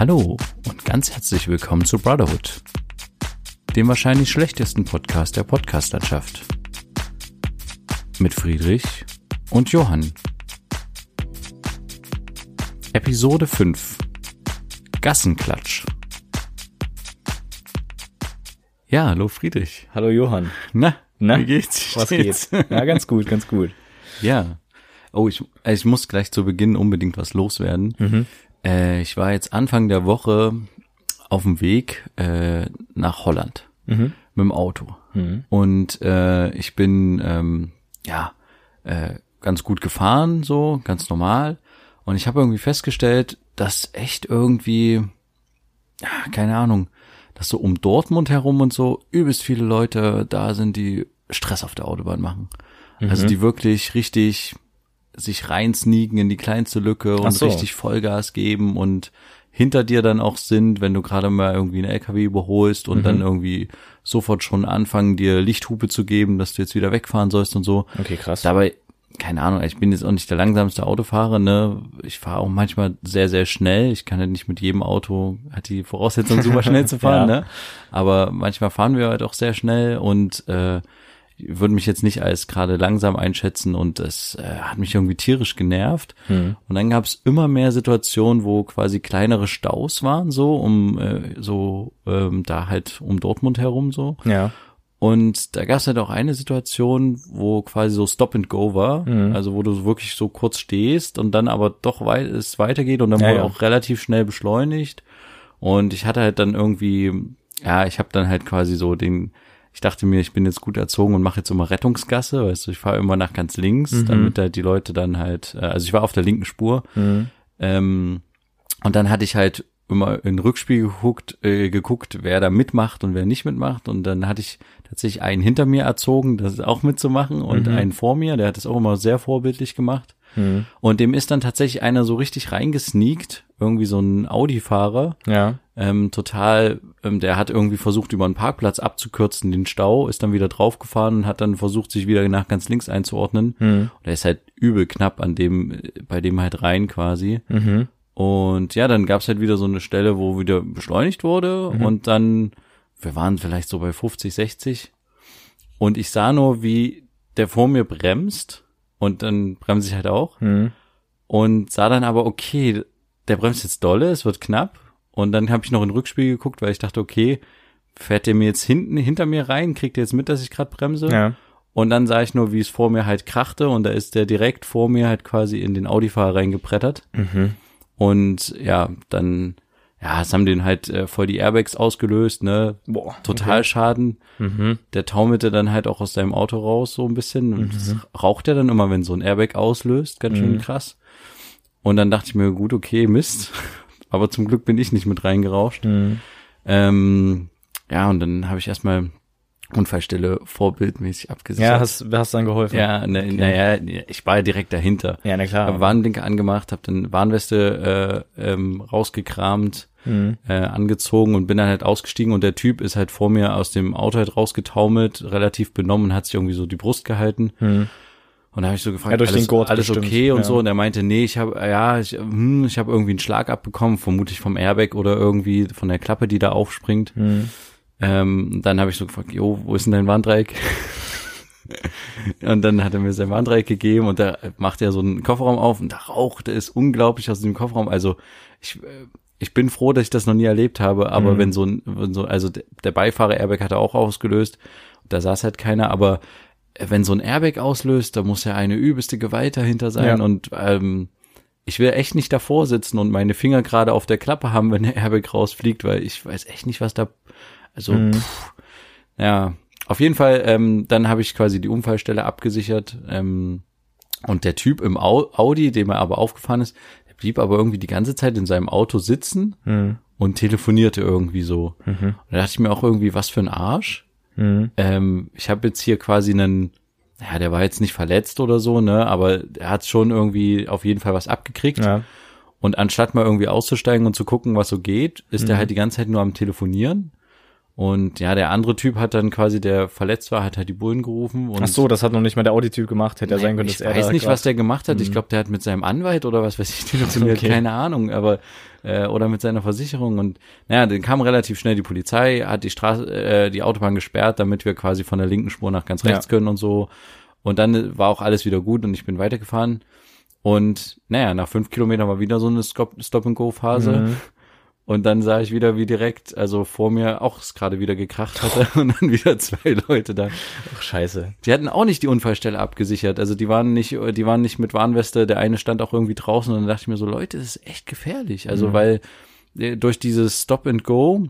Hallo und ganz herzlich willkommen zu Brotherhood, dem wahrscheinlich schlechtesten Podcast der Podcastlandschaft. Mit Friedrich und Johann. Episode 5 Gassenklatsch. Ja, hallo Friedrich. Hallo Johann. Na, Na, wie geht's? Was Steht's? geht? Ja, ganz gut, ganz gut. Ja. Oh, ich, ich muss gleich zu Beginn unbedingt was loswerden. Mhm. Äh, ich war jetzt Anfang der Woche auf dem Weg äh, nach Holland Mhm. mit dem Auto. Mhm. Und äh, ich bin ähm, ja äh, ganz gut gefahren, so ganz normal. Und ich habe irgendwie festgestellt, dass echt irgendwie, ja, keine Ahnung, dass so um Dortmund herum und so übelst viele Leute da sind, die Stress auf der Autobahn machen. Also die wirklich richtig sich reinsneaken in die kleinste Lücke und so. richtig Vollgas geben und hinter dir dann auch sind, wenn du gerade mal irgendwie einen LKW überholst und dann irgendwie sofort schon anfangen, dir Lichthupe zu geben, dass du jetzt wieder wegfahren sollst und so. Okay, krass. Dabei, keine Ahnung, ich bin jetzt auch nicht der langsamste Autofahrer, ne? Ich fahre auch manchmal sehr, sehr schnell. Ich kann ja nicht mit jedem Auto, hat die Voraussetzung, super schnell zu fahren, Ja. ne? Aber manchmal fahren wir halt auch sehr schnell und äh, würde mich jetzt nicht als gerade langsam einschätzen und das äh, hat mich irgendwie tierisch genervt. Mhm. Und dann gab es immer mehr Situationen, wo quasi kleinere Staus waren, so um äh, so ähm, da halt um Dortmund herum so. Ja. Und da gab es halt auch eine Situation, wo quasi so Stop and Go war, Mhm. also wo du wirklich so kurz stehst und dann aber doch weit es weitergeht und dann Ja, wurde ja. auch relativ schnell beschleunigt. Und ich hatte halt dann irgendwie, ja, ich habe dann halt quasi so den, ich dachte mir, ich bin jetzt gut erzogen und mache jetzt immer Rettungsgasse, weißt du, ich fahre immer nach ganz links, Mhm. damit halt die Leute dann halt, äh, also ich war auf der linken Spur, Mhm. ähm, und dann hatte ich halt immer in den Rückspiegel geguckt, äh, geguckt, wer da mitmacht und wer nicht mitmacht. Und dann hatte ich tatsächlich einen hinter mir erzogen, das auch mitzumachen und Mhm. einen vor mir, der hat das auch immer sehr vorbildlich gemacht. Mhm. Und dem ist dann tatsächlich einer so richtig reingesneakt, irgendwie so ein Audi-Fahrer, Ja. Ähm, total, ähm, der hat irgendwie versucht, über einen Parkplatz abzukürzen, den Stau, ist dann wieder draufgefahren und hat dann versucht, sich wieder nach ganz links einzuordnen. Mhm. Und er ist halt übel knapp an dem, äh, bei dem halt rein quasi. Mhm. Und ja, dann gab's halt wieder so eine Stelle, wo wieder beschleunigt wurde Mhm. und dann, wir waren vielleicht so bei 50, 60 und ich sah nur, wie der vor mir bremst und dann bremse ich halt auch Mhm. und sah dann aber, okay, der bremst jetzt dolle, es wird knapp und dann habe ich noch in den Rückspiegel geguckt, weil ich dachte, okay, fährt der mir jetzt hinten hinter mir rein, kriegt er jetzt mit, dass ich gerade bremse? Ja. Und dann sah ich nur, wie es vor mir halt krachte und da ist der direkt vor mir halt quasi in den Audi-Fahrer reingebrettert. Mhm. Und ja, dann, ja, es haben den halt äh, voll die Airbags ausgelöst, ne? Boah. Total Schaden. Mhm. Der taumelte dann halt auch aus seinem Auto raus, so ein bisschen. Und das raucht er dann immer, wenn so ein Airbag auslöst. Ganz schön Mhm. krass. Und dann dachte ich mir, gut, okay, Mist. Aber zum Glück bin ich nicht mit reingerauscht. Mhm. Ähm, ja, und dann habe ich erstmal Unfallstelle vorbildmäßig abgesichert. Ja, hast, hast dann geholfen. ja, ne, naja, ich war ja direkt dahinter. Ja, na klar. Hab Warnblinker angemacht, habe dann Warnweste äh, ähm, rausgekramt, Mhm. äh, angezogen und bin dann halt ausgestiegen und der Typ ist halt vor mir aus dem Auto halt rausgetaumelt, relativ benommen hat sich irgendwie so die Brust gehalten. Mhm. Und da habe ich so gefragt, Ja, alles, alles bestimmt, okay und ja. so. Und er meinte, nee, ich habe, ja, ich, hm, ich habe irgendwie einen Schlag abbekommen, vermutlich vom Airbag oder irgendwie von der Klappe, die da aufspringt. Mhm. Ähm, dann habe ich so gefragt, jo, wo ist denn dein Warndreieck? und dann hat er mir sein Warndreieck gegeben und da macht er so einen Kofferraum auf und da raucht es unglaublich aus dem Kofferraum. Also ich, äh, ich bin froh, dass ich das noch nie erlebt habe, aber Mhm. wenn so ein, wenn so, also der der Beifahrer-Airbag hat er auch ausgelöst, da saß halt keiner, aber wenn so ein Airbag auslöst, da muss ja eine übelste Gewalt dahinter sein Ja. und ähm, ich will echt nicht davor sitzen und meine Finger gerade auf der Klappe haben, wenn der Airbag rausfliegt, weil ich weiß echt nicht, was da, also, Mhm. pff, ja, auf jeden Fall, ähm, dann habe ich quasi die Unfallstelle abgesichert ähm, und der Typ im Au Audi, dem er aber aufgefahren ist, der blieb aber irgendwie die ganze Zeit in seinem Auto sitzen Mhm. und telefonierte irgendwie so. Mhm. Und da dachte ich mir auch irgendwie, was für ein Arsch. Mhm. Ähm, ich habe jetzt hier quasi einen, ja, der war jetzt nicht verletzt oder so, ne, aber er hat schon irgendwie auf jeden Fall was abgekriegt. Ja. Und anstatt mal irgendwie auszusteigen und zu gucken, was so geht, ist er Mhm. halt die ganze Zeit nur am Telefonieren. Und ja, der andere Typ hat dann quasi, der verletzt war, hat halt die Bullen gerufen. Und Ach so, das hat noch nicht mal der Audi-Typ gemacht. Hätte ja sein können, dass ich er weiß da nicht, was der gemacht hat. Ich Mhm. glaube, der hat mit seinem Anwalt oder was weiß ich telefoniert, Okay. keine Ahnung, aber äh, oder mit seiner Versicherung und naja, dann kam relativ schnell die Polizei, hat die Straße, äh, die Autobahn gesperrt, damit wir quasi von der linken Spur nach ganz rechts Ja. können und so. Und dann war auch alles wieder gut und ich bin weitergefahren. Und naja, nach fünf Kilometern war wieder so eine Stop-and-Go-Phase. Mhm. Und dann sah ich wieder, wie direkt, also vor mir auch es gerade wieder gekracht hatte und dann wieder zwei Leute da. Ach, scheiße. Die hatten auch nicht die Unfallstelle abgesichert. Also die waren nicht, die waren nicht mit Warnweste. Der eine stand auch irgendwie draußen und dann dachte ich mir so, Leute, das ist echt gefährlich. Also Mhm. weil äh, durch dieses Stop and Go,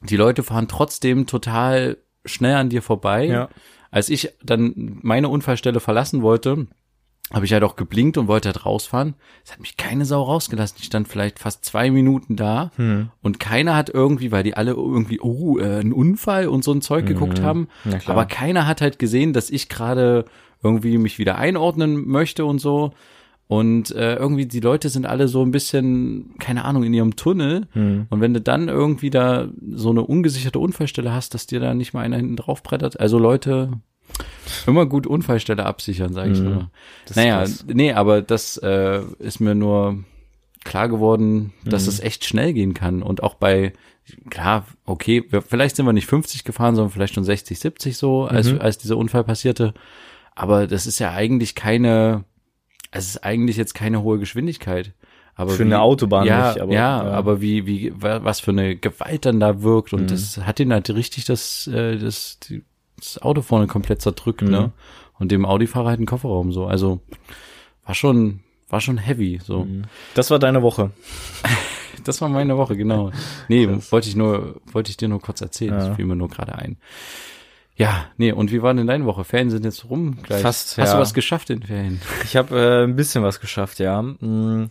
die Leute fahren trotzdem total schnell an dir vorbei. Ja. Als ich dann meine Unfallstelle verlassen wollte, habe ich halt auch geblinkt und wollte halt rausfahren. Es hat mich keine Sau rausgelassen. Ich stand vielleicht fast zwei Minuten da Hm. und keiner hat irgendwie, weil die alle irgendwie, oh, äh, ein Unfall und so ein Zeug geguckt haben. Mhm. Klar. Aber keiner hat halt gesehen, dass ich gerade irgendwie mich wieder einordnen möchte und so. Und äh, irgendwie die Leute sind alle so ein bisschen, keine Ahnung, in ihrem Tunnel. Hm. Und wenn du dann irgendwie da so eine ungesicherte Unfallstelle hast, dass dir da nicht mal einer hinten drauf brettert. Also Leute, immer gut Unfallstelle absichern, sage ich Mhm. nur. Das Naja, nee, aber das äh, ist mir nur klar geworden, dass Mhm. es echt schnell gehen kann. Und auch bei, klar, okay, wir, vielleicht sind wir nicht 50 gefahren, sondern vielleicht schon 60, 70 so, als, Mhm. als dieser Unfall passierte. Aber das ist ja eigentlich keine, es ist eigentlich jetzt keine hohe Geschwindigkeit. Aber Für eine Autobahn ja, nicht, aber- ja, ja. aber wie, wie, wa- was für eine Gewalt dann da wirkt und Mhm. das hat ihn halt richtig das, äh, das, die, das Auto vorne komplett zerdrückt, Mhm. ne? Und dem Audi-Fahrer halt einen Kofferraum so. Also war schon, war schon heavy so. Mhm. Das war deine Woche. Das war meine Woche, genau. Nee, Krass. wollte ich nur, wollte ich dir nur kurz erzählen. Ja. Das fiel mir nur gerade ein. Ja, nee, und wie war denn deine Woche? Ferien sind jetzt rum gleich. Fast, Hast ja. du was geschafft in Ferien? Ich habe äh, ein bisschen was geschafft, ja. Mm.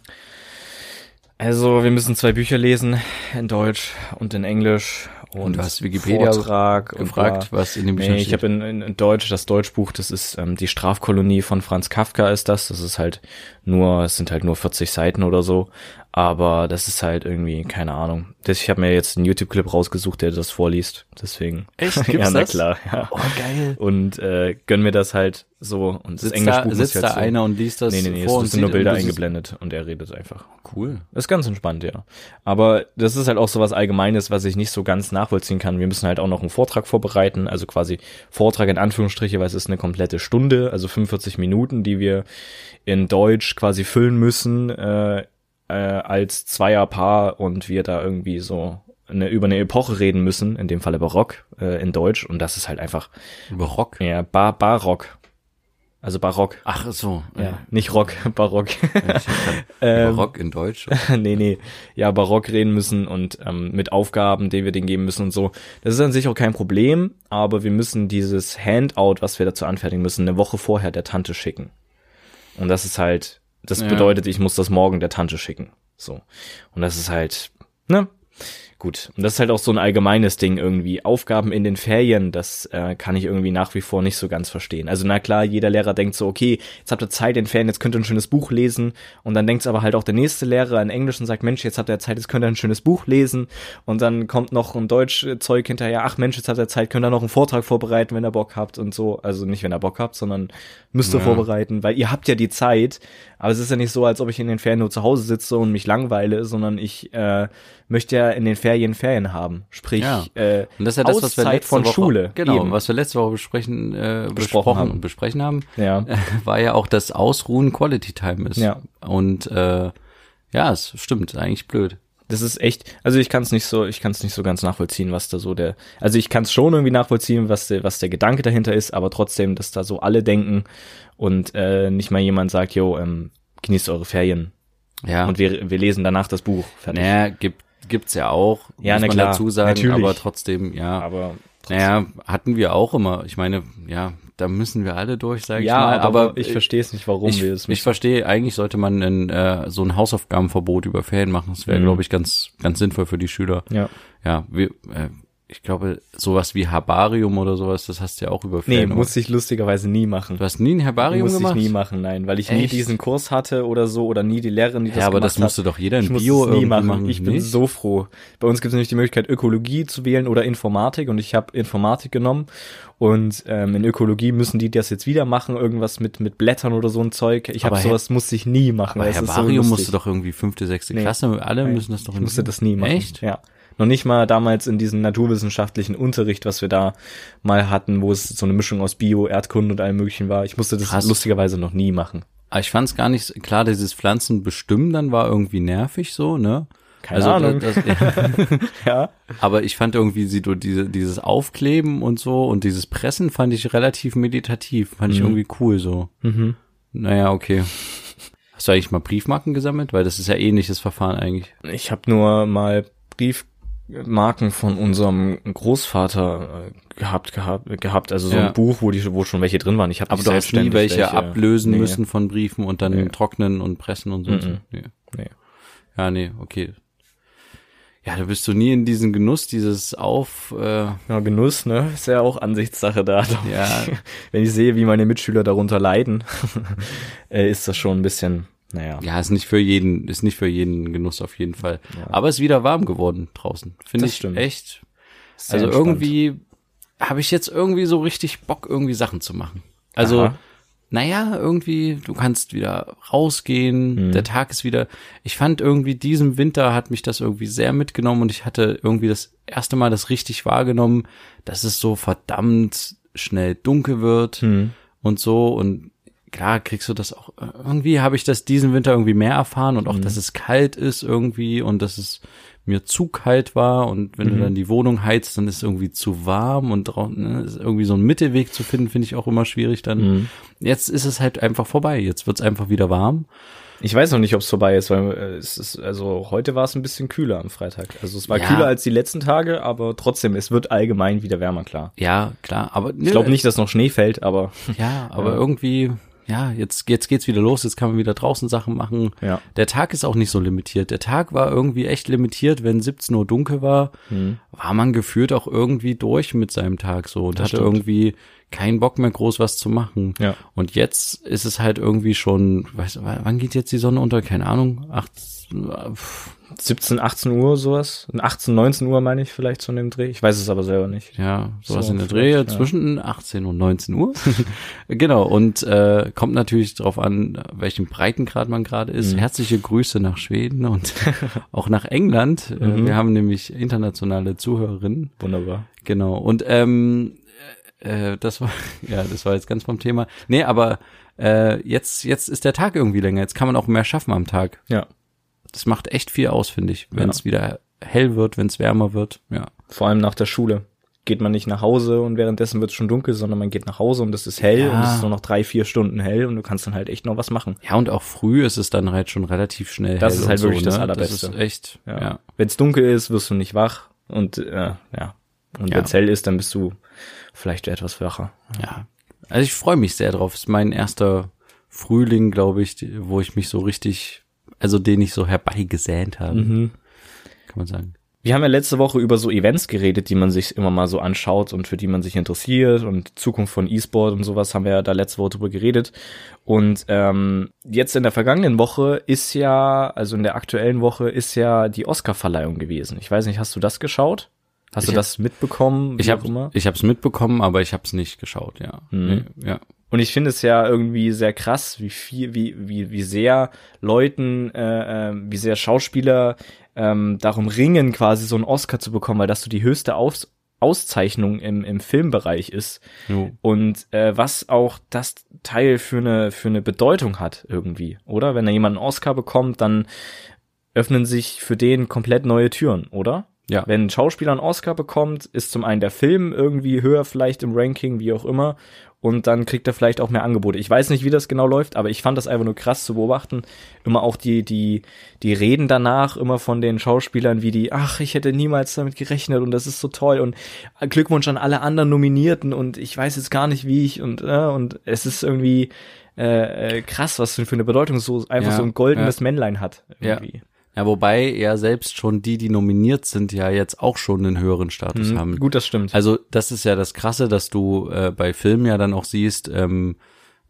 Also, wir müssen zwei Bücher lesen, in Deutsch und in Englisch. Und, Und du hast Wikipedia Vortrag Gefragt, bla. was in dem Büchern Nee, ich steht. habe in, in, in Deutsch das Deutschbuch, das ist ähm, die Strafkolonie von Franz Kafka ist das. Das ist halt nur, es sind halt nur 40 Seiten oder so. Aber das ist halt irgendwie, keine Ahnung. Ich habe mir jetzt einen YouTube-Clip rausgesucht, der das vorliest. Deswegen. Echt? ja, Gibt's na das? klar, ja. Oh, geil. Und äh, gönn mir das halt so. Und das Sitzt Englischbuch da, sitzt ich da halt so. einer und liest das Nee, nee, nee, vor es sind nur Bilder und eingeblendet und er redet einfach. Cool. Das ist ganz entspannt, ja. Aber das ist halt auch so was Allgemeines, was ich nicht so ganz nachvollziehen kann. Wir müssen halt auch noch einen Vortrag vorbereiten, also quasi Vortrag in Anführungsstriche, weil es ist eine komplette Stunde, also 45 Minuten, die wir in Deutsch quasi füllen müssen äh, äh, als Zweierpaar und wir da irgendwie so eine, über eine Epoche reden müssen, in dem Falle Barock äh, in Deutsch und das ist halt einfach Barock. ja Bar Barock, also Barock. Ach so. Ja, nicht Rock, Barock. Ähm, Barock in Deutsch. nee, nee, ja, barock reden müssen und ähm, mit Aufgaben, die wir denen geben müssen und so. Das ist an sich auch kein Problem, aber wir müssen dieses Handout, was wir dazu anfertigen müssen, eine Woche vorher der Tante schicken. Und das ist halt, das Ja. bedeutet, ich muss das morgen der Tante schicken. So. Und das ist halt, ne? Gut. Und das ist halt auch so ein allgemeines Ding irgendwie. Aufgaben in den Ferien, das äh, kann ich irgendwie nach wie vor nicht so ganz verstehen. Also na klar, jeder Lehrer denkt so, okay, jetzt habt ihr Zeit in Ferien, jetzt könnt ihr ein schönes Buch lesen. Und dann denkt aber halt auch der nächste Lehrer in Englisch und sagt, Mensch, jetzt habt ihr Zeit, jetzt könnt ihr ein schönes Buch lesen. Und dann kommt noch ein Deutschzeug hinterher, ach Mensch, jetzt habt ihr Zeit, könnt ihr noch einen Vortrag vorbereiten, wenn ihr Bock habt und so. Also nicht, wenn ihr Bock habt, sondern müsst ihr Ja. vorbereiten, weil ihr habt ja die Zeit. Aber es ist ja nicht so, als ob ich in den Ferien nur zu Hause sitze und mich langweile, sondern ich äh, möchte ja in den Ferien Ferien haben. Sprich, Ja. äh, Und das ist ja das, was wir letzte von Woche, Schule. Genau, Eben. was wir letzte Woche besprechen, äh, Besprochen haben. und besprechen haben, ja. war ja auch, dass Ausruhen Quality Time ist. Ja. Und äh, ja, es stimmt, eigentlich blöd. Das ist echt, also ich kann es nicht so, ich kann es nicht so ganz nachvollziehen, was da so der, also ich kann es schon irgendwie nachvollziehen, was der, was der Gedanke dahinter ist, aber trotzdem, dass da so alle denken und äh, nicht mal jemand sagt, yo, ähm, genießt eure Ferien Ja. und wir, wir lesen danach das Buch. Fertig. naja, gibt gibt's ja auch, Ja, muss na man klar, dazu sagen, natürlich. aber trotzdem, ja. Aber trotzdem. Naja, hatten wir auch immer. Ich meine, ja, da müssen wir alle durch, sag ich ja, mal. aber, Aber ich verstehe es nicht, warum ich, wir es ich verstehe, eigentlich sollte man ein, äh, so ein Hausaufgabenverbot über Ferien machen. Das wäre, Mhm. glaube ich, ganz, ganz sinnvoll für die Schüler. Ja. Ja, wir, äh, ich glaube, sowas wie Herbarium oder sowas, das hast du ja auch über Nee, musste ich lustigerweise nie machen. Du hast nie ein Herbarium musste gemacht? ich nie machen, nein, weil ich nie Echt? diesen Kurs hatte oder so oder nie die Lehrerin, die das ja, aber gemacht das musste hat. doch jeder in Ich Bio nie machen. machen. Ich bin nicht? so froh. Bei uns gibt es nämlich die Möglichkeit, Ökologie zu wählen oder Informatik und ich habe Informatik genommen. Und ähm, in Ökologie müssen die das jetzt wieder machen, irgendwas mit mit Blättern oder so ein Zeug. Ich habe Aber sowas musste ich nie machen. aber das so Herbarium lustig. musste doch irgendwie fünfte, sechste Nee. Klasse, alle Nein, müssen das doch Ich musste das nie machen. Echt? Ja. Noch nicht mal damals in diesem naturwissenschaftlichen Unterricht, was wir da mal hatten, wo es so eine Mischung aus Bio, Erdkunde und allem möglichen war. Ich musste das Krass. lustigerweise noch nie machen. Aber ich fand es gar nicht, klar, dieses Pflanzen bestimmen dann war irgendwie nervig so, ne? Keine Ahnung. Das, das, Ja. aber ich fand irgendwie sie, du, diese, dieses Aufkleben und so und dieses Pressen fand ich relativ meditativ, fand ich Mhm. irgendwie cool so. Mhm. Naja, okay. Hast du eigentlich mal Briefmarken gesammelt? Weil das ist ja ähnliches Verfahren eigentlich. Ich habe nur mal Briefmarken von unserem Großvater äh, gehabt gehabt gehabt, also so Ja. ein Buch, wo die wo schon welche drin waren. Ich habe Aber du hast nie welche, ablösen nee. müssen von Briefen und dann Nee. trocknen und pressen und so. Mhm. Nee. Nee. Ja, nee, okay. Ja, du bist so nie in diesen Genuss, dieses Auf, äh, Ja, Genuss, ne? Ist ja auch Ansichtssache da. ja, Wenn ich sehe, wie meine Mitschüler darunter leiden, äh, ist das schon ein bisschen, naja. ja, ist nicht für jeden, ist nicht für jeden Genuss auf jeden Fall. Ja. Aber es ist wieder warm geworden draußen. Finde ich stimmt. echt. Sehr also entspannt. irgendwie habe ich jetzt irgendwie so richtig Bock, irgendwie Sachen zu machen. Also, Aha. naja, irgendwie, du kannst wieder rausgehen, Mhm. der Tag ist wieder. Ich fand irgendwie, diesem Winter hat mich das irgendwie sehr mitgenommen und ich hatte irgendwie das erste Mal das richtig wahrgenommen, dass es so verdammt schnell dunkel wird Hm. und so und klar kriegst du das auch, irgendwie habe ich das diesen Winter irgendwie mehr erfahren und auch, Mhm. dass es kalt ist irgendwie und dass es mir zu kalt war und wenn Mhm. du dann die Wohnung heizt, dann ist es irgendwie zu warm und ne, irgendwie so ein Mittelweg zu finden, finde ich auch immer schwierig dann. Mhm. Jetzt ist es halt einfach vorbei, jetzt wird's einfach wieder warm. Ich weiß noch nicht, ob es vorbei ist, weil äh, es ist, also heute war es ein bisschen kühler am Freitag. Also es war Ja. kühler als die letzten Tage, aber trotzdem, es wird allgemein wieder wärmer, klar. Ja, klar, aber Ich glaube nicht, dass noch Schnee fällt, aber Ja, aber Ja. irgendwie, ja, jetzt, jetzt geht's wieder los, jetzt kann man wieder draußen Sachen machen. ja. Der Tag ist auch nicht so limitiert. Der Tag war irgendwie echt limitiert, wenn 17 Uhr dunkel war, Hm. war man gefühlt auch irgendwie durch mit seinem Tag so und Das hatte stimmt. irgendwie keinen Bock mehr groß was zu machen. Ja. Und jetzt ist es halt irgendwie schon, weiß, wann geht jetzt die Sonne unter? Keine Ahnung, acht, 17, 18 Uhr sowas. 18, 19 Uhr meine ich vielleicht so in dem Dreh. Ich weiß es aber selber nicht. ja, sowas So, in der ja. zwischen 18 und 19 Uhr. genau, und äh, kommt natürlich darauf an, welchen Breitengrad man gerade ist. Mhm. Herzliche Grüße nach Schweden und auch nach England. Äh, Mhm. Wir haben nämlich internationale Zuhörerinnen. Wunderbar. Genau. Und ähm, äh, das war ja, das war jetzt ganz vom Thema. Nee, aber äh, jetzt jetzt ist der Tag irgendwie länger. Jetzt kann man auch mehr schaffen am Tag. Ja. Das macht echt viel aus, finde ich, wenn Ja. es wieder hell wird, wenn es wärmer wird. Ja. Vor allem nach der Schule. Geht man nicht nach Hause und währenddessen wird es schon dunkel, sondern man geht nach Hause und es ist hell Ja. und es ist nur noch drei, vier Stunden hell und du kannst dann halt echt noch was machen. Ja, und auch früh ist es dann halt schon relativ schnell Das hell ist halt wirklich so, das ne? Allerbeste. Das ist echt, ja. Ja. Wenn es dunkel ist, wirst du nicht wach und äh, ja. Und Ja. wenn es hell ist, dann bist du vielleicht etwas wacher. ja. Also ich freue mich sehr drauf. Es ist mein erster Frühling, glaube ich, wo ich mich so richtig, also den ich so herbeigesähnt habe, Mhm. kann man sagen. Wir haben ja letzte Woche über so Events geredet, die man sich immer mal so anschaut und für die man sich interessiert und Zukunft von E-Sport und sowas haben wir ja da letzte Woche drüber geredet. Und ähm, jetzt in der vergangenen Woche ist ja, also in der aktuellen Woche ist ja die Oscar-Verleihung gewesen. Ich weiß nicht, hast du das geschaut? Hast Ich du das mitbekommen? Ich habe ich habe es mitbekommen, aber ich habe es nicht geschaut, ja. Mhm. Nee, ja. Und ich finde es ja irgendwie sehr krass, wie viel, wie, wie, wie sehr Leuten, äh, äh, wie sehr Schauspieler ähm, darum ringen, quasi so einen Oscar zu bekommen, weil das so die höchste Aus Auszeichnung im, im Filmbereich ist. Jo. Und äh, was auch das Teil für eine, für eine Bedeutung hat irgendwie, oder? Wenn da jemand einen Oscar bekommt, dann öffnen sich für den komplett neue Türen, oder? Ja. Wenn ein Schauspieler einen Oscar bekommt, ist zum einen der Film irgendwie höher vielleicht im Ranking, wie auch immer. Und dann kriegt er vielleicht auch mehr Angebote. Ich weiß nicht, wie das genau läuft, aber ich fand das einfach nur krass zu beobachten. Immer auch die, die, die Reden danach immer von den Schauspielern, wie die, ach, ich hätte niemals damit gerechnet und das ist so toll und Glückwunsch an alle anderen Nominierten und ich weiß jetzt gar nicht, wie ich und, äh, und es ist irgendwie äh, äh, krass, was für eine Bedeutung so einfach Ja, so ein goldenes Männlein hat. Ja. Irgendwie. Ja, wobei ja selbst schon die, die nominiert sind, ja jetzt auch schon einen höheren Status Mhm, haben. Gut, das stimmt. Also das ist ja das Krasse, dass du äh, bei Filmen ja dann auch siehst, ähm,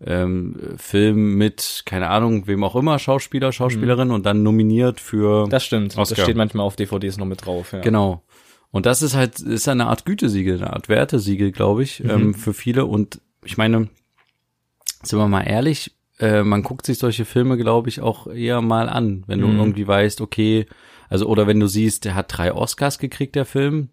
ähm, Film mit, keine Ahnung, wem auch immer, Schauspieler, Schauspielerin und dann nominiert für das stimmt. Oscar. Das steht manchmal auf DVDs noch mit drauf. Ja. Genau. Und das ist halt, ist eine Art Gütesiegel, eine Art Wertesiegel, glaube ich, ähm, für viele. Und ich meine, sind wir mal ehrlich, äh, man guckt sich solche Filme, glaube ich, auch eher mal an, wenn du Mhm. irgendwie weißt, okay, also oder wenn du siehst, der hat drei Oscars gekriegt, der Film,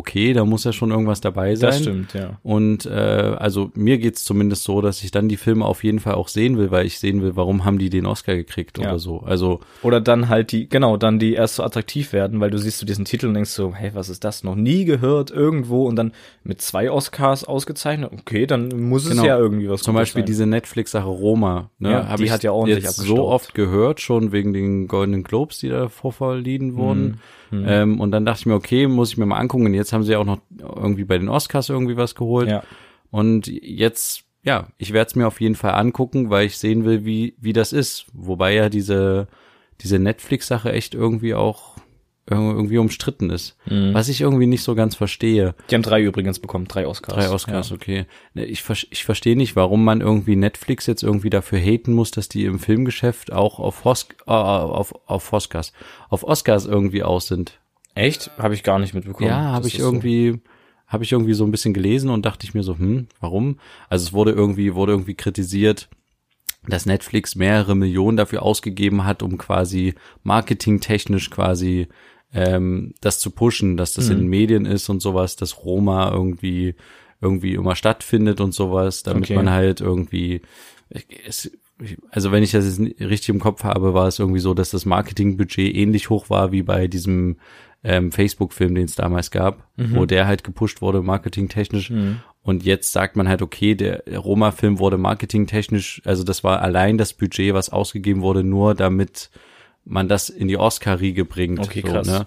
okay, da muss ja schon irgendwas dabei sein. Das stimmt, ja. Und äh, also mir geht's zumindest so, dass ich dann die Filme auf jeden Fall auch sehen will, weil ich sehen will, warum haben die den Oscar gekriegt Ja. oder so. Also Oder dann halt die, genau, dann die erst so attraktiv werden, weil du siehst du diesen Titel und denkst so, hey, was ist das? Noch nie gehört irgendwo und dann mit zwei Oscars ausgezeichnet. Okay, dann muss es Genau. ja irgendwie was Zum Beispiel sein. diese Netflix-Sache Roma, ne, Ja, hab die ich hat ja ordentlich jetzt so abgestaubt. oft gehört, schon wegen den Goldenen Globes, die da vorverliehen wurden. Mhm. Ähm, und dann dachte ich mir, okay, muss ich mir mal angucken. Und jetzt haben sie auch noch irgendwie bei den Oscars irgendwie was geholt. Ja. Und jetzt, ja, ich werde es mir auf jeden Fall angucken, weil ich sehen will, wie, wie das ist. Wobei ja diese, diese Netflix-Sache echt irgendwie auch irgendwie umstritten ist. Mhm. Was ich irgendwie nicht so ganz verstehe. Die haben drei übrigens bekommen, drei Oscars. Drei Oscars, Ja. okay. Ne, Ich, ich verstehe nicht, warum man irgendwie Netflix jetzt irgendwie dafür haten muss, dass die im Filmgeschäft auch auf, Hos äh, auf, auf Oscars, auf Oscars irgendwie aus sind. Echt? Habe ich gar nicht mitbekommen. ja, habe ich ist so. irgendwie, habe ich irgendwie so ein bisschen gelesen und dachte ich mir so, hm, warum? Also es wurde irgendwie, wurde irgendwie kritisiert, dass Netflix mehrere Millionen dafür ausgegeben hat, um quasi marketingtechnisch quasi ähm, das zu pushen, dass das in Mhm. den Medien ist und sowas, dass Roma irgendwie irgendwie immer stattfindet und sowas, damit Okay. man halt irgendwie es, also wenn ich das jetzt richtig im Kopf habe, war es irgendwie so, dass das Marketingbudget ähnlich hoch war wie bei diesem ähm, Facebook-Film, den es damals gab, wo der halt gepusht wurde, marketingtechnisch. Und jetzt sagt man halt, okay, der Roma-Film wurde marketingtechnisch, also das war allein das Budget, was ausgegeben wurde, nur damit man das in die Oscar-Riege bringt. Okay, krass. ne?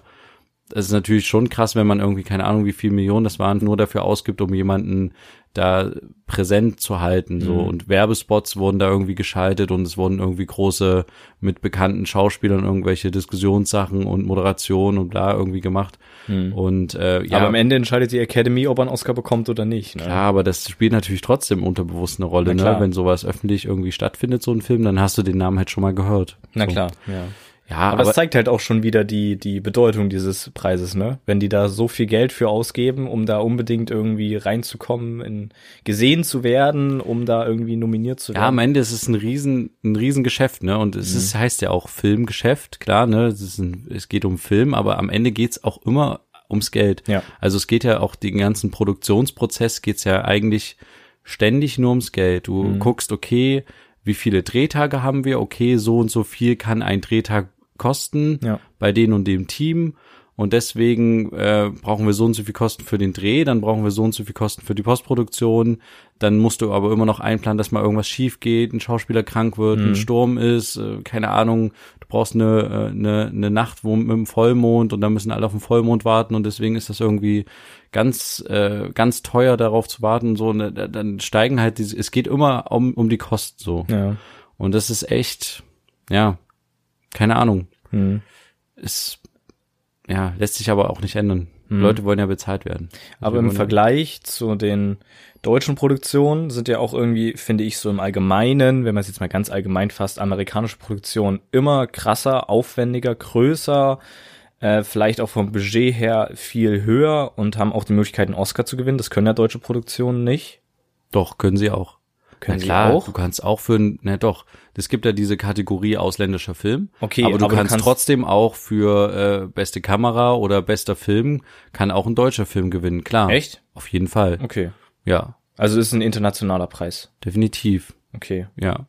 Das ist natürlich schon krass, wenn man irgendwie, keine Ahnung, wie viel Millionen das waren, nur dafür ausgibt, um jemanden da präsent zu halten. So. Mhm. Und Werbespots wurden da irgendwie geschaltet und es wurden irgendwie große mit bekannten Schauspielern irgendwelche Diskussionssachen und Moderation und bla irgendwie gemacht. Und äh, ja, Mhm. Aber am Ende entscheidet die Academy, ob er einen Oscar bekommt oder nicht. Ne? ja, aber das spielt natürlich trotzdem unterbewusst eine Rolle, ne? Wenn sowas öffentlich irgendwie stattfindet, so ein Film, dann hast du den Namen halt schon mal gehört. Na so. klar, ja. Ja, Aber, aber, es zeigt halt auch schon wieder die, die Bedeutung dieses Preises, ne? Wenn die da so viel Geld für ausgeben, um da unbedingt irgendwie reinzukommen, in, gesehen zu werden, um da irgendwie nominiert zu ja, am werden. Ende ist es ein riesen, ein riesen Geschäft, ne? Und es ist, heißt ja auch Filmgeschäft, klar, ne? Es, ist ein, es geht um Film, aber am Ende geht's auch immer ums Geld. Ja. Also es geht ja auch den ganzen Produktionsprozess geht's ja eigentlich ständig nur ums Geld. Du Mhm. guckst, okay, wie viele Drehtage haben wir? Okay, so und so viel kann ein Drehtag kosten Ja. bei den und dem Team. Und deswegen äh, brauchen wir so und so viel Kosten für den Dreh, dann brauchen wir so und so viel Kosten für die Postproduktion. Dann musst du aber immer noch einplanen, dass mal irgendwas schief geht, ein Schauspieler krank wird, Mhm. ein Sturm ist, äh, keine Ahnung. Du brauchst eine, äh, eine, eine Nacht wo, mit dem Vollmond und dann müssen alle auf den Vollmond warten und deswegen ist das irgendwie ganz äh, ganz teuer darauf zu warten. So, ne, da- dann steigen halt diese, es geht immer um, um die Kosten so. Ja. Und das ist echt, ja, keine Ahnung. Hm. Ist, ja, lässt sich aber auch nicht ändern. Leute wollen ja bezahlt werden. Aber Wir im Vergleich zu den deutschen Produktionen sind ja auch irgendwie, finde ich, so im Allgemeinen, wenn man es jetzt mal ganz allgemein fasst, amerikanische Produktionen immer krasser, aufwendiger, größer, äh, vielleicht auch vom Budget her viel höher und haben auch die Möglichkeit, einen Oscar zu gewinnen. Das können ja deutsche Produktionen nicht. Doch, können sie auch. Können Na sie klar, auch? Du kannst auch für, na doch, es gibt ja diese Kategorie ausländischer Film. Okay, aber du aber du kannst, kannst- trotzdem auch für äh, beste Kamera oder bester Film kann auch ein deutscher Film gewinnen, klar. Echt? Auf jeden Fall. Okay. Ja, Also ist ein internationaler Preis. definitiv. Okay. Ja.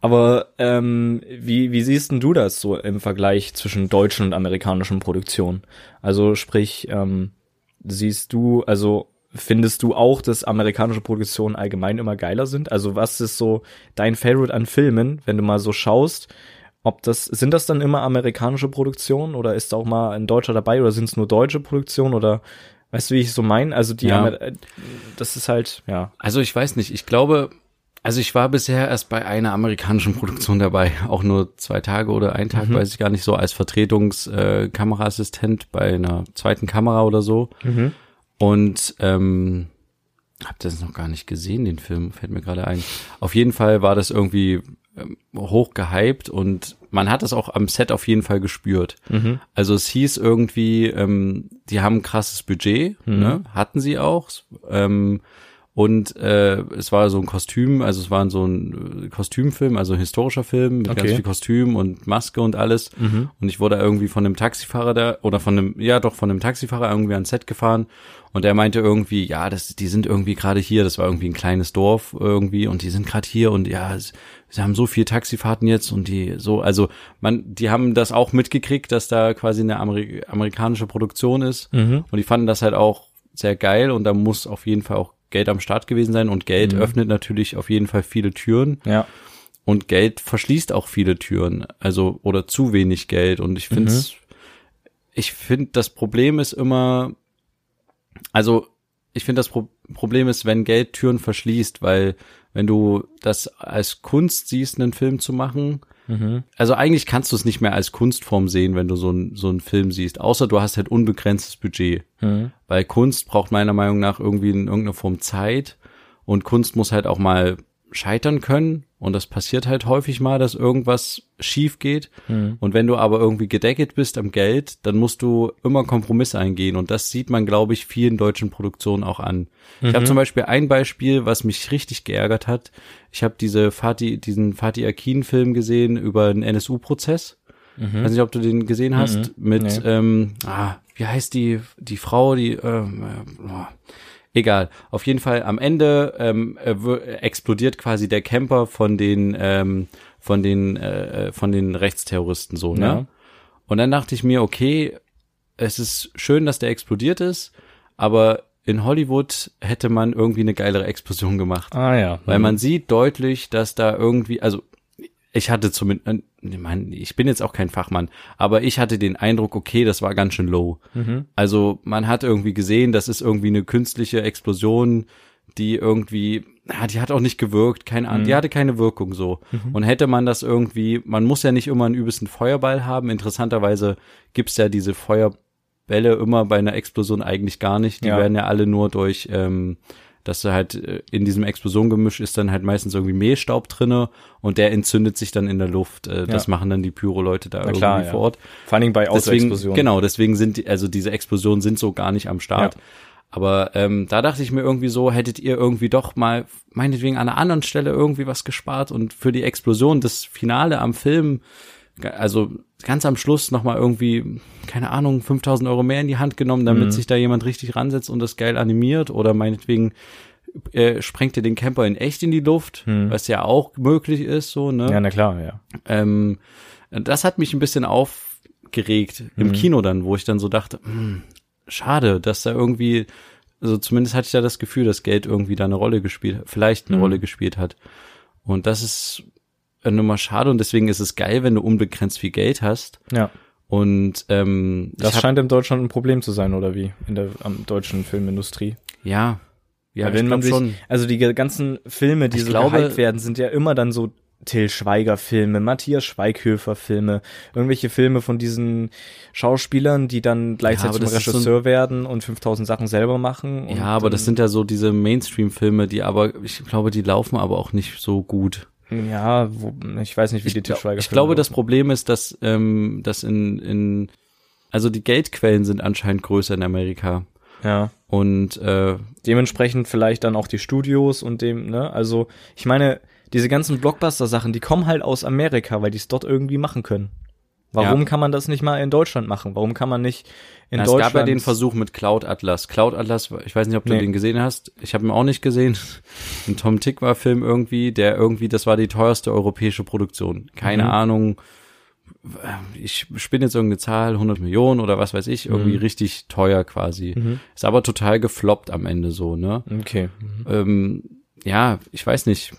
Aber ähm, wie, wie siehst denn du das so im Vergleich zwischen deutschen und amerikanischen Produktionen? Also sprich, ähm, siehst du, also findest du auch, dass amerikanische Produktionen allgemein immer geiler sind? Also was ist so dein Favorite an Filmen, wenn du mal so schaust? Ob das, sind das dann immer amerikanische Produktionen oder ist da auch mal ein Deutscher dabei oder sind es nur deutsche Produktionen oder weißt du, wie ich so meine? Also die, Ja. Amer das ist halt, ja. Also ich weiß nicht, ich glaube, Also ich war bisher erst bei einer amerikanischen Produktion dabei, auch nur zwei Tage oder ein Tag, Mhm. weiß ich gar nicht, so als Vertretungskameraassistent äh, bei einer zweiten Kamera oder so. Mhm. Und ähm, hab das noch gar nicht gesehen, den Film, fällt mir gerade ein. Auf jeden Fall war das irgendwie ähm, hoch gehypt und man hat das auch am Set auf jeden Fall gespürt. Mhm. Also es hieß irgendwie, ähm, die haben ein krasses Budget, Mhm. ne? hatten sie auch. Ähm, und äh, es war so ein Kostüm, also es war so ein äh, Kostümfilm, also ein historischer Film mit ganz Okay. viel Kostüm und Maske und alles. Mhm. Und ich wurde irgendwie von einem Taxifahrer da, oder von einem, ja doch, von einem Taxifahrer irgendwie ans Set gefahren. Und der meinte irgendwie, ja, das, die sind irgendwie gerade hier, das war irgendwie ein kleines Dorf irgendwie und die sind gerade hier und ja, sie haben so viel Taxifahrten jetzt und die so, also man, die haben das auch mitgekriegt, dass da quasi eine Ameri amerikanische Produktion ist. Mhm. Und die fanden das halt auch sehr geil und da muss auf jeden Fall auch Geld am Start gewesen sein und Geld Mhm. öffnet natürlich auf jeden Fall viele Türen Ja. und Geld verschließt auch viele Türen, also oder zu wenig Geld und ich finde Mhm. ich finde das Problem ist immer also ich finde das Pro Problem ist, wenn Geld Türen verschließt, weil wenn du das als Kunst siehst, einen Film zu machen, Mhm. also eigentlich kannst du es nicht mehr als Kunstform sehen, wenn du so, ein, so einen Film siehst, außer du hast halt unbegrenztes Budget. Mhm. Weil Kunst braucht meiner Meinung nach irgendwie in irgendeiner Form Zeit und Kunst muss halt auch mal scheitern können und das passiert halt häufig mal, dass irgendwas schief geht Mhm. und wenn du aber irgendwie gedeckelt bist am Geld, dann musst du immer Kompromisse eingehen und das sieht man, glaube ich, vielen deutschen Produktionen auch an. Ich habe zum Beispiel ein Beispiel, was mich richtig geärgert hat. Ich habe diese Fatih, diesen Fatih Akin-Film gesehen über den NSU-Prozess. Mhm. Weiß nicht, ob du den gesehen hast. Mit, Nee. ähm, ah, wie heißt die, die Frau, die, ähm, äh, oh, egal. Auf jeden Fall am Ende ähm, äh, wir- explodiert quasi der Camper von den, ähm, von den, äh, von den Rechtsterroristen so, ne? Ja. Und dann dachte ich mir, okay, es ist schön, dass der explodiert ist, aber in Hollywood hätte man irgendwie eine geilere Explosion gemacht. Ah ja. Weil man sieht deutlich, dass da irgendwie, also ich hatte zumindest, äh, ich meine, ich bin jetzt auch kein Fachmann, aber ich hatte den Eindruck, okay, das war ganz schön low. Mhm. Also man hat irgendwie gesehen, das ist irgendwie eine künstliche Explosion, die irgendwie, die hat auch nicht gewirkt, keine Ahnung, die hatte keine Wirkung so. Und hätte man das irgendwie, man muss ja nicht immer einen übelsten Feuerball haben. Interessanterweise gibt's ja diese Feuerbälle immer bei einer Explosion eigentlich gar nicht. Die Ja. werden ja alle nur durch, ähm, dass du halt äh, in diesem Explosongemisch ist dann halt meistens irgendwie Mehlstaub drinne und der entzündet sich dann in der Luft. Äh, Das Ja. machen dann die Pyro-Leute da Na irgendwie klar, ja. vor Ort. Vor Dingen bei Deswegen, Autoexplosionen. genau, deswegen sind die, also diese Explosionen sind so gar nicht am Start. Ja. Aber ähm, da dachte ich mir irgendwie so, hättet ihr irgendwie doch mal meinetwegen an einer anderen Stelle irgendwie was gespart und für die Explosion, das Finale am Film, also ganz am Schluss nochmal irgendwie, keine Ahnung, 5000 Euro mehr in die Hand genommen, damit Mhm. sich da jemand richtig ransetzt und das geil animiert oder meinetwegen äh, sprengt ihr den Camper in echt in die Luft, Mhm. was ja auch möglich ist, so, ne? Ja, na klar, ja. Ähm, das hat mich ein bisschen aufgeregt im Mhm. Kino dann, wo ich dann so dachte, hm, schade, dass da irgendwie, also zumindest hatte ich da das Gefühl, dass Geld irgendwie da eine Rolle gespielt, vielleicht eine Mhm. Rolle gespielt hat. Und das ist Nummer schade und deswegen ist es geil, wenn du unbegrenzt viel Geld hast. Ja. Und ähm, Das hab, scheint in Deutschland ein Problem zu sein, oder wie? In der am deutschen Filmindustrie. ja, ja, Weil wenn man sich, schon. also die ganzen Filme, die Ich so glaube- gehypt werden, sind ja immer dann so Till Schweiger Filme, Matthias Schweighöfer Filme, irgendwelche Filme von diesen Schauspielern, die dann gleichzeitig das ist so ein- Regisseur werden und 5000 Sachen selber machen. Ja, aber das sind ja so diese Mainstream-Filme, die aber, ich glaube, die laufen aber auch nicht so gut. Ja, wo, ich weiß nicht, wie die ich, Till glaub, Schweiger ich glaube, das. Problem ist, dass, ähm, dass in, in, also die Geldquellen sind anscheinend größer in Amerika. ja. Und äh, dementsprechend vielleicht dann auch die Studios und dem, ne? Also, ich meine, diese ganzen Blockbuster-Sachen, die kommen halt aus Amerika, weil die es dort irgendwie machen können. Warum Ja. kann man das nicht mal in Deutschland machen? Warum kann man nicht in ja, es Deutschland? gab ja den Versuch mit Cloud Atlas. Cloud Atlas, ich weiß nicht, ob du Nee. den gesehen hast. Ich habe ihn auch nicht gesehen. Ein Tom Tick war Film irgendwie, der irgendwie, das war die teuerste europäische Produktion. Keine Mhm. Ahnung. Ich spinne jetzt irgendeine Zahl, 100 Millionen oder was weiß ich, irgendwie Mhm. richtig teuer quasi. Mhm. Ist aber total gefloppt am Ende so, ne? Okay. Ähm, ja, ich weiß nicht.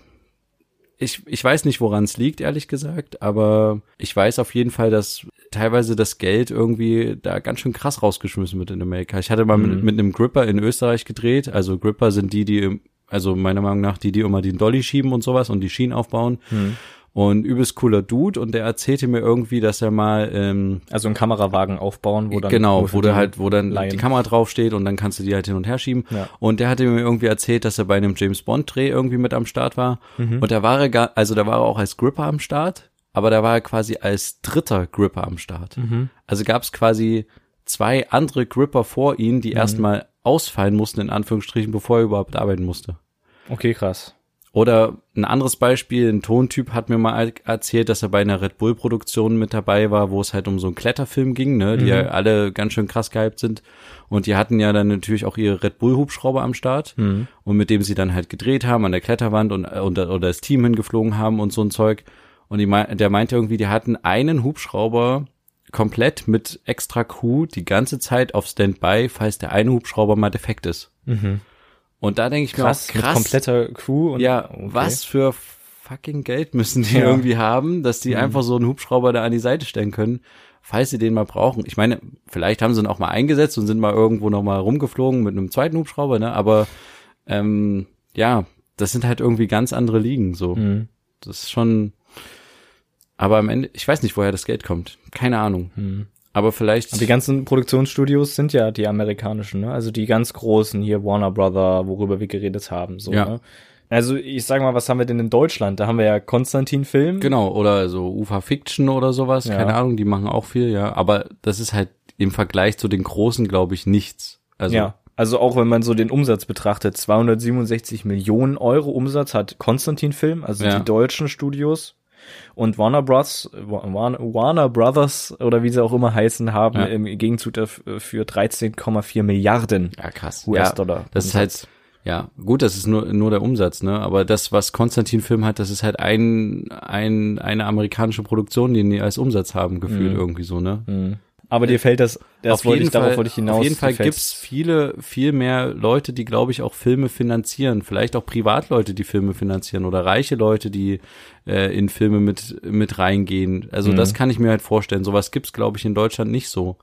Ich, ich weiß nicht, woran es liegt, ehrlich gesagt, aber ich weiß auf jeden Fall, dass teilweise das Geld irgendwie da ganz schön krass rausgeschmissen wird in Amerika. Ich hatte mal mit, Mhm. mit einem Gripper in Österreich gedreht. Also Gripper sind die, die Also meiner Meinung nach die, die immer den Dolly schieben und sowas und die Schienen aufbauen. Hm. Und übelst cooler Dude und der erzählte mir irgendwie, dass er mal ähm, Also einen Kamerawagen aufbauen, wo dann genau, wo die halt, wo dann Laien- die Kamera draufsteht und dann kannst du die halt hin und her schieben. Ja. Und der hatte mir irgendwie erzählt, dass er bei einem James Bond Dreh irgendwie mit am Start war. Mhm. Und da war er gar, also da war er auch als Gripper am Start, aber da war er quasi als dritter Gripper am Start. Mhm. Also gab es quasi zwei andere Gripper vor ihm, Mhm. die erstmal ausfallen mussten, in Anführungsstrichen, bevor er überhaupt arbeiten musste. Okay, krass. Oder ein anderes Beispiel, ein Tontyp hat mir mal erzählt, dass er bei einer Red Bull Produktion mit dabei war, wo es halt um so einen Kletterfilm ging, ne, die ja alle ganz schön krass gehypt sind. Und die hatten ja dann natürlich auch ihre Red Bull Hubschrauber am Start und mit dem sie dann halt gedreht haben an der Kletterwand und, und oder das Team hingeflogen haben und so ein Zeug. Und die, der meinte irgendwie, die hatten einen Hubschrauber komplett mit extra Crew die ganze Zeit auf Standby, falls der eine Hubschrauber mal defekt ist. Und da denke ich Krass, mir auch, krass, kompletter Crew und ja, okay. was für fucking Geld müssen die Ja. Mhm. irgendwie haben, dass die einfach so einen Hubschrauber da an die Seite stellen können, falls sie den mal brauchen. Ich meine, vielleicht haben sie ihn auch mal eingesetzt und sind mal irgendwo noch mal rumgeflogen mit einem zweiten Hubschrauber, ne? Aber ähm, ja, das sind halt irgendwie ganz andere Ligen so. Mhm. Das ist schon. Aber am Ende, ich weiß nicht, woher das Geld kommt. Keine Ahnung. Mhm. Aber vielleicht. Aber die ganzen Produktionsstudios sind ja die amerikanischen, ne? Also die ganz großen hier Warner Brother, worüber wir geredet haben, so, Ja. ne? Also ich sag mal, was haben wir denn in Deutschland? Da haben wir ja Konstantin Film. Genau, oder so Ufa Fiction oder sowas, Ja. keine Ahnung, die machen auch viel, ja. Aber das ist halt im Vergleich zu den großen, glaube ich, nichts. Also, Ja. Also auch wenn man so den Umsatz betrachtet, 267 Millionen Euro Umsatz hat Konstantin Film, also Ja. die deutschen Studios. Und Warner Bros. Warner, Brothers oder wie sie auch immer heißen, haben Ja. im Gegenzug dafür 13,4 Milliarden ja krass. US-Dollar. Ja, das ist halt, ja, gut, das ist nur, nur der Umsatz, ne? Aber das, was Konstantin Film hat, das ist halt ein, ein, eine amerikanische Produktion, die die als Umsatz haben, gefühlt Mhm. irgendwie so, ne? Aber dir fällt das, das wollte ich, darauf wollte ich hinaus. Auf jeden Fall gibt's viele, viel mehr Leute, die, glaube ich, auch Filme finanzieren. Vielleicht auch Privatleute, die Filme finanzieren oder reiche Leute, die äh, in Filme mit, mit reingehen. Also Mhm. das kann ich mir halt vorstellen. Sowas gibt's, glaube ich, in Deutschland nicht so.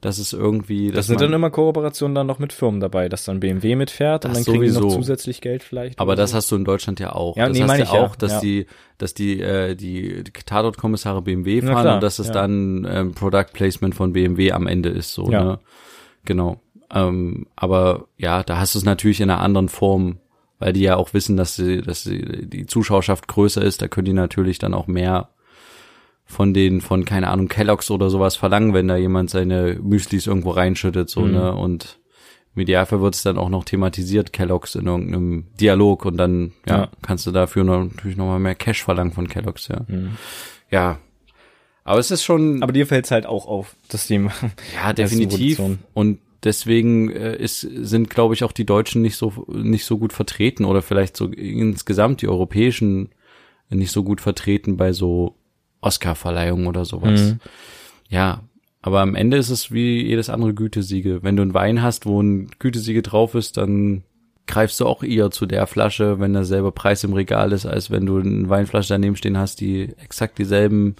Das ist irgendwie. Das dass sind dann immer Kooperationen dann noch mit Firmen dabei, dass dann BMW mitfährt und dann kriegen die noch zusätzlich Geld vielleicht. aber das so. hast du in Deutschland ja auch. Ja, das nee, hast ja ich ja, auch, dass ja. die, dass die, äh, die, Tatort-Kommissare BMW fahren klar, und dass es ja. dann ähm, Product Placement von BMW am Ende ist, so, Ja. ne? Genau. Ähm, aber ja, da hast du es natürlich in einer anderen Form, weil die ja auch wissen, dass sie, dass sie, die Zuschauerschaft größer ist, da können die natürlich dann auch mehr von den, von, keine Ahnung, Kelloggs oder sowas verlangen, wenn da jemand seine Müslis irgendwo reinschüttet, so, Mhm. ne? Und im Idealfall wird es dann auch noch thematisiert, Kelloggs in irgendeinem Dialog und dann, ja, Ja. kannst du dafür noch, natürlich nochmal mehr Cash verlangen von Kelloggs, ja. Mhm. Ja. Aber es ist schon, Aber dir fällt's halt auch auf, dass die ja, definitiv. Und deswegen äh, ist, sind, glaube ich, auch die Deutschen nicht so, nicht so gut vertreten oder vielleicht so insgesamt die europäischen nicht so gut vertreten bei so Oscar-Verleihungen oder sowas. Mhm. Ja, aber am Ende ist es wie jedes andere Gütesiegel. Wenn du einen Wein hast, wo ein Gütesiegel drauf ist, dann greifst du auch eher zu der Flasche, wenn derselbe Preis im Regal ist, als wenn du eine Weinflasche daneben stehen hast, die exakt dieselben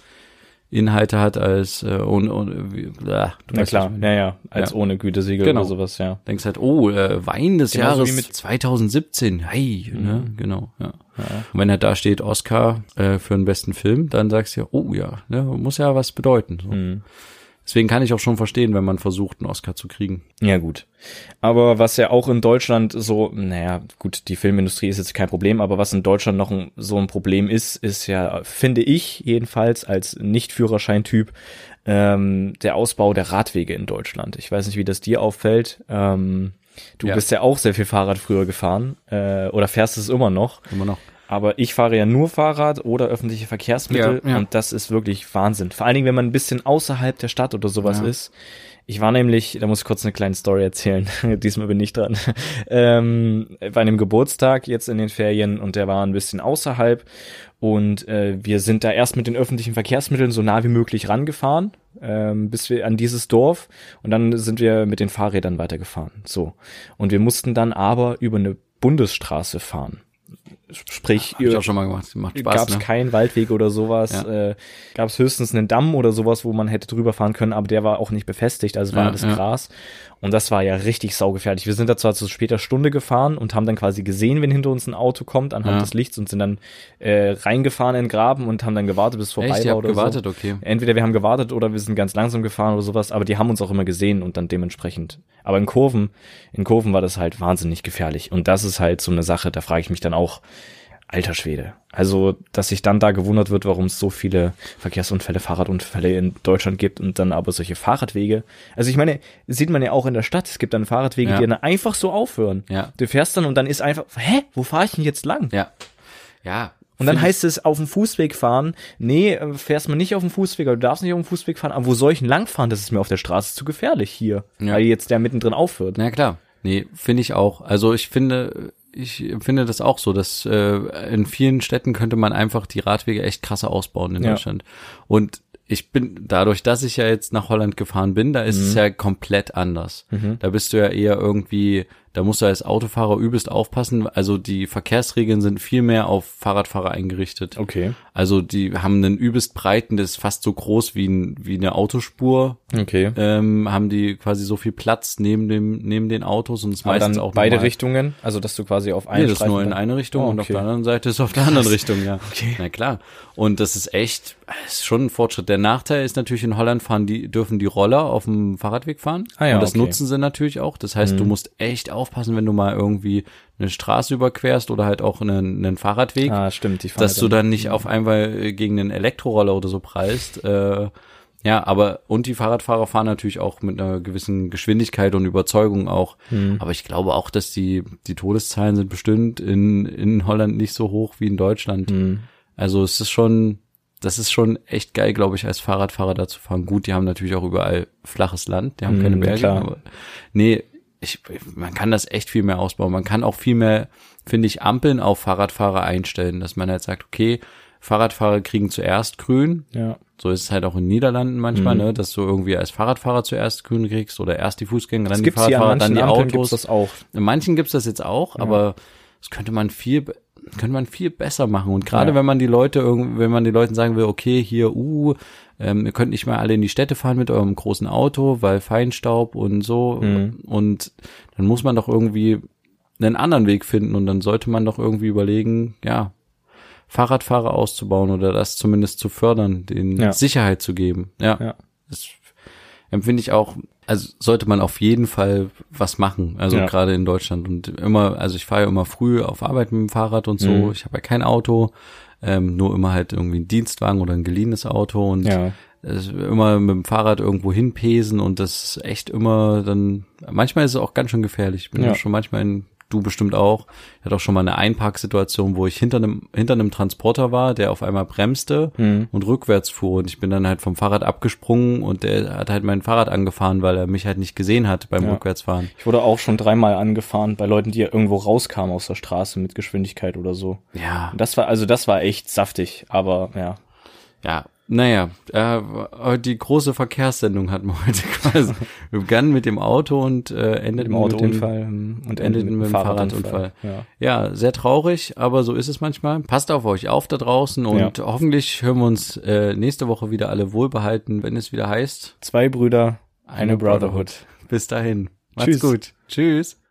Inhalte hat als äh, und, und wie, du Na klar, meine. ja, ja, als Ja. ohne Gütesiegel Genau. oder sowas, ja. Denkst halt, oh, äh, Wein des Genauso Jahres mit- 2017, hey, ne, genau, ja. Und wenn er da steht, Oscar äh, für den besten Film, dann sagst du ja, oh ja, ne, muss ja was bedeuten. So. Mhm. Deswegen kann ich auch schon verstehen, wenn man versucht, einen Oscar zu kriegen. Ja, gut. Aber was ja auch in Deutschland so, naja, gut, die Filmindustrie ist jetzt kein Problem, aber was in Deutschland noch ein, so ein Problem ist, ist ja, finde ich jedenfalls als Nicht-Führerschein-Typ, ähm, der Ausbau der Radwege in Deutschland. Ich weiß nicht, wie das dir auffällt. Ähm, du Ja. bist ja auch sehr viel Fahrrad früher gefahren äh, oder fährst es immer noch. Immer noch. Aber ich fahre ja nur Fahrrad oder öffentliche Verkehrsmittel Ja, ja. und das ist wirklich Wahnsinn. Vor allen Dingen, wenn man ein bisschen außerhalb der Stadt oder sowas Ja. ist. Ich war nämlich, da muss ich kurz eine kleine Story erzählen. Diesmal bin ich dran. ähm, bei einem Geburtstag jetzt in den Ferien und der war ein bisschen außerhalb und äh, wir sind da erst mit den öffentlichen Verkehrsmitteln so nah wie möglich rangefahren, ähm, bis wir an dieses Dorf und dann sind wir mit den Fahrrädern weitergefahren. So. Und wir mussten dann aber über eine Bundesstraße fahren. Sprich, Hab ich schon mal gemacht. Macht Spaß, gab es ne? keinen Waldweg oder sowas. Ja. Äh, gab es höchstens einen Damm oder sowas, wo man hätte drüber fahren können, aber der war auch nicht befestigt, also war Ja, alles ja. Gras. Und das war ja richtig saugefährlich. Wir sind da zwar zu später Stunde gefahren und haben dann quasi gesehen, wenn hinter uns ein Auto kommt anhand Ja. des Lichts und sind dann äh, reingefahren in den Graben und haben dann gewartet, bis es vorbei Echt, war oder gewartet, so. okay. Entweder wir haben gewartet oder wir sind ganz langsam gefahren oder sowas, aber die haben uns auch immer gesehen und dann dementsprechend. Aber in Kurven, in Kurven war das halt wahnsinnig gefährlich. Und das ist halt so eine Sache, da frage ich mich dann auch, alter Schwede. Also, dass sich dann da gewundert wird, warum es so viele Verkehrsunfälle, Fahrradunfälle in Deutschland gibt und dann aber solche Fahrradwege. Also ich meine, sieht man ja auch in der Stadt, es gibt dann Fahrradwege, Ja. die dann einfach so aufhören. Ja. Du fährst dann und dann ist einfach, hä, wo fahre ich denn jetzt lang? Ja. Ja. Und dann heißt es auf dem Fußweg fahren, nee, äh, fährst man nicht auf dem Fußweg, oder du darfst nicht auf dem Fußweg fahren, aber wo soll ich denn lang fahren? Das ist mir auf der Straße zu gefährlich hier, Ja. weil jetzt der mittendrin aufhört. Na klar. Nee, finde ich auch. Also ich finde, ich finde das auch so, dass äh, in vielen Städten könnte man einfach die Radwege echt krasser ausbauen in Ja. Deutschland. Und ich bin, dadurch, dass ich ja jetzt nach Holland gefahren bin, da ist es ja komplett anders. Da bist du ja eher irgendwie, da musst du als Autofahrer übelst aufpassen. Also die Verkehrsregeln sind viel mehr auf Fahrradfahrer eingerichtet. Okay. Also die haben einen übelst breiten, das ist fast so groß wie, ein, wie eine Autospur. Okay. Ähm, haben die quasi so viel Platz neben dem neben den Autos und es meistens dann auch beide normal. Richtungen, also dass du quasi auf einen Nee, das nur in eine Richtung Oh, und auf okay. der anderen Seite ist auf der anderen Richtung, ja. Okay. Na klar. Und das ist echt, ist schon ein Fortschritt. Der Nachteil ist natürlich in Holland fahren die, dürfen die Roller auf dem Fahrradweg fahren. Ah ja, und das okay. Mhm. nutzen sie natürlich auch. Das heißt, du musst echt aufpassen, wenn du mal irgendwie eine Straße überquerst oder halt auch einen, einen Fahrradweg Ah, stimmt, die dass halt du dann nicht auf einmal äh, gegen einen Elektroroller oder so prallst. Äh, ja, aber und die Fahrradfahrer fahren natürlich auch mit einer gewissen Geschwindigkeit und Überzeugung auch. Hm. Aber ich glaube auch, dass die die Todeszahlen sind bestimmt in in Holland nicht so hoch wie in Deutschland. Hm. Also es ist schon das ist schon echt geil, glaube ich, als Fahrradfahrer da zu fahren. Gut, die haben natürlich auch überall flaches Land, die haben Hm, keine Berge, klar. aber nee, ich, man kann das echt viel mehr ausbauen. Man kann auch viel mehr, finde ich, Ampeln auf Fahrradfahrer einstellen, dass man halt sagt, okay, Fahrradfahrer kriegen zuerst grün. Ja. So ist es halt auch in den Niederlanden manchmal, Mhm. ne, dass du irgendwie als Fahrradfahrer zuerst grün kriegst oder erst die Fußgänger, dann Das die gibt's hier Fahrradfahrer, an dann die Ampeln gibt's Autos. das auch. In manchen gibt's das jetzt auch, aber das könnte man viel, könnte man viel besser machen. Und gerade Ja. wenn man die Leute, wenn man den Leuten sagen will, okay, hier, uh, ähm, ihr könnt nicht mal alle in die Städte fahren mit eurem großen Auto, weil Feinstaub und so. Mhm. Und dann muss man doch irgendwie einen anderen Weg finden und dann sollte man doch irgendwie überlegen, ja, Fahrradfahrer auszubauen oder das zumindest zu fördern, denen Ja. Sicherheit zu geben. Ja. Ja. Das empfinde ich auch, also sollte man auf jeden Fall was machen, also Ja. gerade in Deutschland und immer, also ich fahre ja immer früh auf Arbeit mit dem Fahrrad und so, Mhm. ich habe ja kein Auto, ähm, nur immer halt irgendwie ein Dienstwagen oder ein geliehenes Auto und Ja. immer mit dem Fahrrad irgendwo hinpesen und das ist echt immer dann, manchmal ist es auch ganz schön gefährlich. Ich bin ja schon manchmal in, du bestimmt auch, ich hatte auch schon mal eine Einparksituation, wo ich hinter einem, hinter einem Transporter war, der auf einmal bremste Mhm. und rückwärts fuhr und ich bin dann halt vom Fahrrad abgesprungen und der hat halt mein Fahrrad angefahren, weil er mich halt nicht gesehen hat beim Ja. Rückwärtsfahren. Ich wurde auch schon dreimal angefahren bei Leuten, die irgendwo rauskamen aus der Straße mit Geschwindigkeit oder so. Ja, Das war, also das war echt saftig, aber ja. ja, naja, äh, die große Verkehrssendung hatten wir heute quasi. Wir begannen mit dem Auto und äh, endeten Mit dem Autounfall ähm, und endet endet mit dem Fahrradunfall. Ja. Ja, sehr traurig, aber so ist es manchmal. Passt auf euch auf da draußen und hoffentlich hören wir uns äh, nächste Woche wieder alle wohlbehalten, wenn es wieder heißt. Zwei Brüder, eine, Eine Brotherhood. Bis dahin. Macht's Tschüss. gut. Tschüss.